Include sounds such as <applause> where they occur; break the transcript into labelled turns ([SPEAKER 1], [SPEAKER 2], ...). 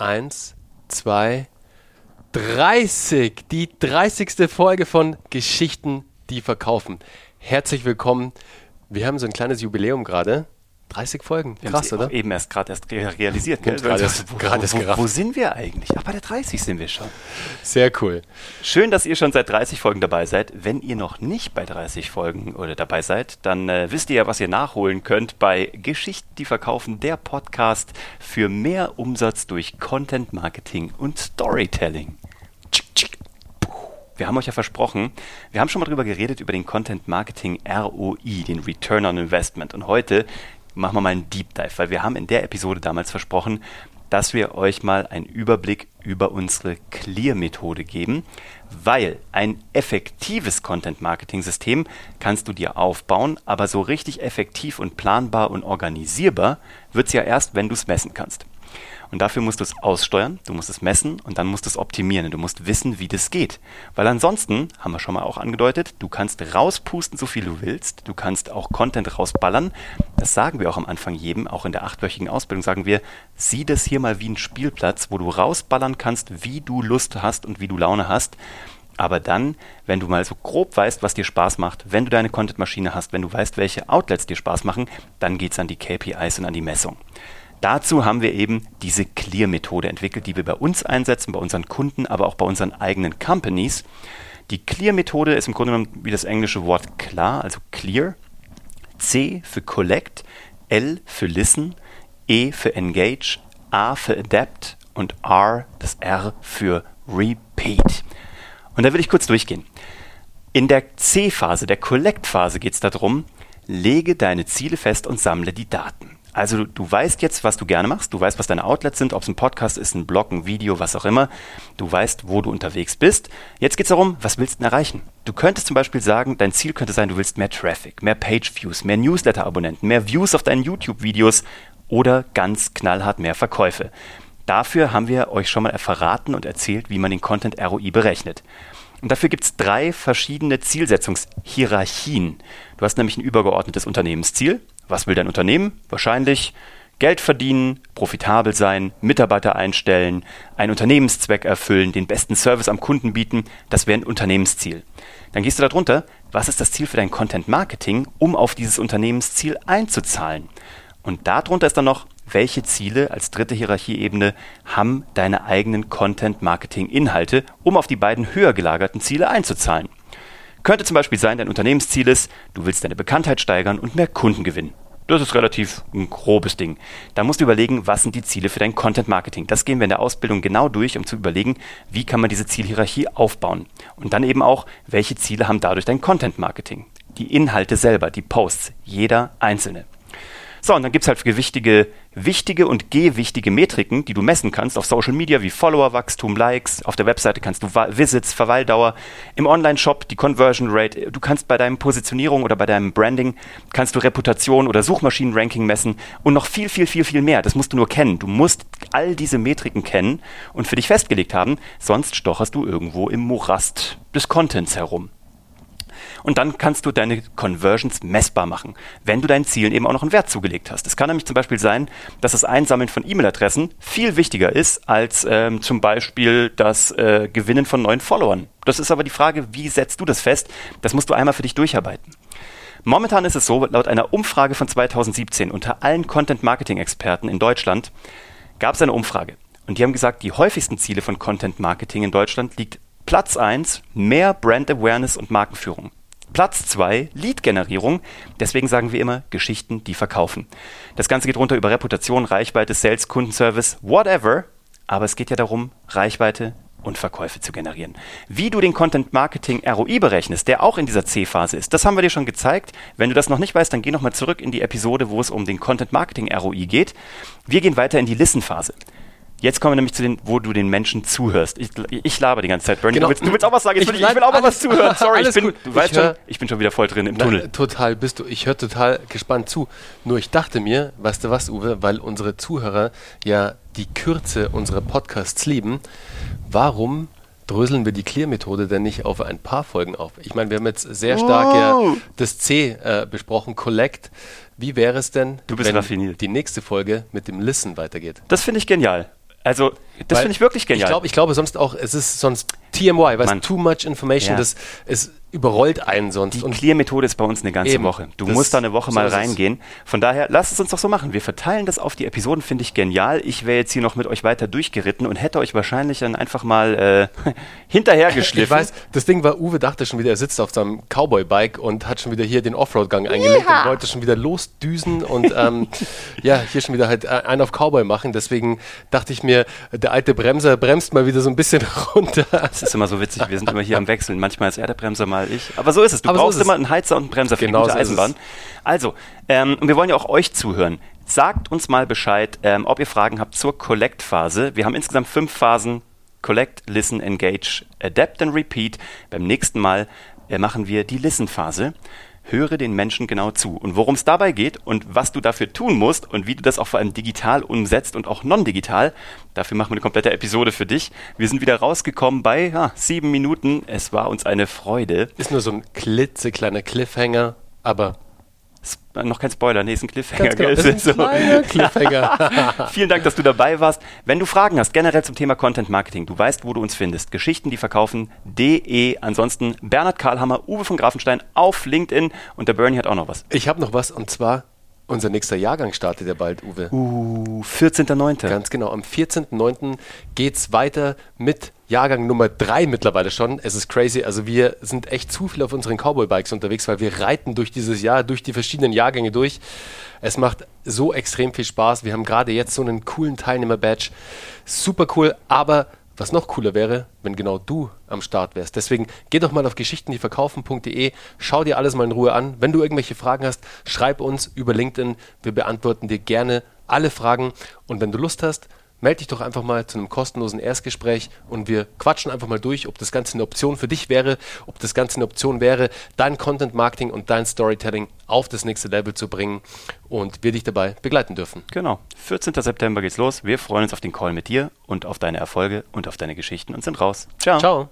[SPEAKER 1] Eins, zwei, 30. Die 30. Folge von Geschichten, die verkaufen. Herzlich willkommen. Wir haben so ein kleines Jubiläum gerade. 30 Folgen.
[SPEAKER 2] Krass, oder? Eben erst gerade erst realisiert.
[SPEAKER 1] Gell? Gerade <laughs> erst,
[SPEAKER 2] wo, erst wo, wo, sind wir eigentlich? Ach, bei der 30 sind wir schon.
[SPEAKER 1] Sehr cool.
[SPEAKER 2] Schön, dass ihr schon seit 30 Folgen dabei seid. Wenn ihr noch nicht bei 30 Folgen oder dabei seid, dann äh, wisst ihr ja, was ihr nachholen könnt bei Geschichten, die verkaufen, der Podcast für mehr Umsatz durch Content Marketing und Storytelling. Wir haben euch ja versprochen, wir haben schon mal drüber geredet, über den Content Marketing ROI, den Return on Investment. Und heute machen wir mal einen Deep Dive, weil wir haben in der Episode damals versprochen, dass wir euch mal einen Überblick über unsere Clear-Methode geben, weil ein effektives Content-Marketing-System kannst du dir aufbauen, aber so richtig effektiv und planbar und organisierbar wird es ja erst, wenn du es messen kannst. Und dafür musst du es aussteuern, du musst es messen und dann musst du es optimieren. Und du musst wissen, wie das geht. Weil ansonsten, haben wir schon mal auch angedeutet, du kannst rauspusten, so viel du willst. Du kannst auch Content rausballern. Das sagen wir auch am Anfang jedem, auch in der achtwöchigen Ausbildung sagen wir, sieh das hier mal wie ein Spielplatz, wo du rausballern kannst, wie du Lust hast und wie du Laune hast. Aber dann, wenn du mal so grob weißt, was dir Spaß macht, wenn du deine Content-Maschine hast, wenn du weißt, welche Outlets dir Spaß machen, dann geht es an die KPIs und an die Messung. Dazu haben wir eben diese Clear-Methode entwickelt, die wir bei uns einsetzen, bei unseren Kunden, aber auch bei unseren eigenen Companies. Die Clear-Methode ist im Grunde genommen wie das englische Wort klar, also clear. C für collect, L für listen, E für engage, A für adapt und R, das R für repeat. Und da will ich kurz durchgehen. In der C-Phase, der Collect-Phase geht es darum, lege deine Ziele fest und sammle die Daten. Also du, weißt jetzt, was du gerne machst, du weißt, was deine Outlets sind, ob es ein Podcast ist, ein Blog, ein Video, was auch immer. Du weißt, wo du unterwegs bist. Jetzt geht es darum, was willst du denn erreichen? Du könntest zum Beispiel sagen, dein Ziel könnte sein, du willst mehr Traffic, mehr Page-Views, mehr Newsletter-Abonnenten, mehr Views auf deinen YouTube-Videos oder ganz knallhart mehr Verkäufe. Dafür haben wir euch schon mal verraten und erzählt, wie man den Content ROI berechnet. Und dafür gibt es drei verschiedene Zielsetzungshierarchien. Du hast nämlich ein übergeordnetes Unternehmensziel, was will dein Unternehmen? Wahrscheinlich Geld verdienen, profitabel sein, Mitarbeiter einstellen, einen Unternehmenszweck erfüllen, den besten Service am Kunden bieten. Das wäre ein Unternehmensziel. Dann gehst du darunter, was ist das Ziel für dein Content Marketing, um auf dieses Unternehmensziel einzuzahlen? Und darunter ist dann noch, welche Ziele als dritte Hierarchieebene haben deine eigenen Content Marketing Inhalte, um auf die beiden höher gelagerten Ziele einzuzahlen? Könnte zum Beispiel sein, dein Unternehmensziel ist, du willst deine Bekanntheit steigern und mehr Kunden gewinnen. Das ist relativ ein grobes Ding. Da musst du überlegen, was sind die Ziele für dein Content Marketing. Das gehen wir in der Ausbildung genau durch, um zu überlegen, wie kann man diese Zielhierarchie aufbauen. Und dann eben auch, welche Ziele haben dadurch dein Content Marketing. Die Inhalte selber, die Posts, jeder einzelne. So, und dann gibt es halt gewichtige, wichtige und gewichtige Metriken, die du messen kannst auf Social Media wie Followerwachstum, Likes. Auf der Webseite kannst du Visits, Verweildauer. Im Online-Shop die Conversion Rate. Du kannst bei deinem Positionierung oder bei deinem Branding kannst du Reputation oder Suchmaschinenranking messen und noch viel, viel, viel, viel mehr. Das musst du nur kennen. Du musst all diese Metriken kennen und für dich festgelegt haben, sonst stocherst du irgendwo im Morast des Contents herum. Und dann kannst du deine Conversions messbar machen, wenn du deinen Zielen eben auch noch einen Wert zugelegt hast. Es kann nämlich zum Beispiel sein, dass das Einsammeln von E-Mail-Adressen viel wichtiger ist als ähm, zum Beispiel das äh, Gewinnen von neuen Followern. Das ist aber die Frage, wie setzt du das fest? Das musst du einmal für dich durcharbeiten. Momentan ist es so, laut einer Umfrage von 2017 unter allen Content-Marketing-Experten in Deutschland gab es eine Umfrage. Und die haben gesagt, die häufigsten Ziele von Content Marketing in Deutschland liegt Platz 1, mehr Brand Awareness und Markenführung. Platz 2, Lead-Generierung. Deswegen sagen wir immer Geschichten, die verkaufen. Das Ganze geht runter über Reputation, Reichweite, Sales, Kundenservice, whatever. Aber es geht ja darum, Reichweite und Verkäufe zu generieren. Wie du den Content Marketing ROI berechnest, der auch in dieser C-Phase ist, das haben wir dir schon gezeigt. Wenn du das noch nicht weißt, dann geh nochmal zurück in die Episode, wo es um den Content Marketing ROI geht. Wir gehen weiter in die Listen-Phase. Jetzt kommen wir nämlich zu den, wo du den Menschen zuhörst. Ich, ich laber die ganze Zeit, Bernie. Genau. Du, willst, du, willst, auch was sagen? Ich, will, ich will auch mal was zuhören. <laughs> Sorry, ich bin, gut. du weißt schon, ich bin schon wieder voll drin im Tunnel.
[SPEAKER 1] Na, total bist du. Ich höre total gespannt zu. Nur ich dachte mir, weißt du was, Uwe, weil unsere Zuhörer ja die Kürze unserer Podcasts lieben, warum dröseln wir die Clear-Methode denn nicht auf ein paar Folgen auf? Ich meine, wir haben jetzt sehr stark oh. ja das C äh, besprochen, Collect. Wie wäre es denn,
[SPEAKER 2] wenn
[SPEAKER 1] raffiniert.
[SPEAKER 2] die nächste Folge mit dem Listen weitergeht?
[SPEAKER 1] Das finde ich genial.
[SPEAKER 2] Also, das finde ich wirklich genial.
[SPEAKER 1] Ich, glaub, ich glaube sonst auch, es ist sonst TMY, du, too much information, ja. das ist überrollt einen sonst.
[SPEAKER 2] Die Clear-Methode ist bei uns eine ganze Eben. Woche. Du das musst da eine Woche so mal reingehen. Von daher, lasst es uns doch so machen. Wir verteilen das auf die Episoden, finde ich genial. Ich wäre jetzt hier noch mit euch weiter durchgeritten und hätte euch wahrscheinlich dann einfach mal äh, <laughs> hinterhergeschliffen. Ich weiß,
[SPEAKER 1] das Ding war, Uwe dachte schon wieder, er sitzt auf seinem Cowboy-Bike und hat schon wieder hier den Offroad-Gang eingelegt ja. und wollte schon wieder losdüsen und ähm, <laughs> ja, hier schon wieder halt einen auf Cowboy machen. Deswegen dachte ich mir, der alte Bremser bremst mal wieder so ein bisschen <laughs> runter.
[SPEAKER 2] Das ist immer so witzig, wir sind immer hier am Wechseln. Manchmal ist er der Bremser, mal mal ich. Aber so ist es. Du Aber brauchst so immer einen Heizer und einen Bremser für genau die gute so Eisenbahn. Also, ähm, und wir wollen ja auch euch zuhören. Sagt uns mal Bescheid, ähm, ob ihr Fragen habt zur Collect-Phase. Wir haben insgesamt fünf Phasen. Collect, Listen, Engage, Adapt and Repeat. Beim nächsten Mal äh, machen wir die Listen-Phase höre den Menschen genau zu. Und worum es dabei geht und was du dafür tun musst und wie du das auch vor allem digital umsetzt und auch non-digital, dafür machen wir eine komplette Episode für dich. Wir sind wieder rausgekommen bei ja, sieben Minuten. Es war uns eine Freude.
[SPEAKER 1] Ist nur so ein klitzekleiner Cliffhanger, aber
[SPEAKER 2] noch kein Spoiler, nee, ist ein Cliffhanger. Genau, ist ein so. <laughs> Cliffhanger. <laughs> Vielen Dank, dass du dabei warst. Wenn du Fragen hast, generell zum Thema Content Marketing, du weißt, wo du uns findest. Geschichten, die verkaufen.de. Ansonsten Bernhard Karlhammer, Uwe von Grafenstein auf LinkedIn und der Bernie hat auch noch was.
[SPEAKER 1] Ich habe noch was und zwar unser nächster Jahrgang startet ja bald, Uwe.
[SPEAKER 2] Uh, 14.9.
[SPEAKER 1] Ganz genau. Am 14.9. geht es weiter mit Jahrgang Nummer 3 mittlerweile schon. Es ist crazy. Also wir sind echt zu viel auf unseren Cowboy-Bikes unterwegs, weil wir reiten durch dieses Jahr, durch die verschiedenen Jahrgänge durch. Es macht so extrem viel Spaß. Wir haben gerade jetzt so einen coolen Teilnehmer-Badge. Super cool, aber was noch cooler wäre, wenn genau du am Start wärst. Deswegen geh doch mal auf geschichtendieverkaufen.de, schau dir alles mal in Ruhe an. Wenn du irgendwelche Fragen hast, schreib uns über LinkedIn. Wir beantworten dir gerne alle Fragen. Und wenn du Lust hast, melde dich doch einfach mal zu einem kostenlosen Erstgespräch und wir quatschen einfach mal durch, ob das Ganze eine Option für dich wäre, ob das Ganze eine Option wäre, dein Content Marketing und dein Storytelling auf das nächste Level zu bringen und wir dich dabei begleiten dürfen.
[SPEAKER 2] Genau. 14. September geht's los. Wir freuen uns auf den Call mit dir und auf deine Erfolge und auf deine Geschichten und sind raus.
[SPEAKER 1] Ciao. Ciao.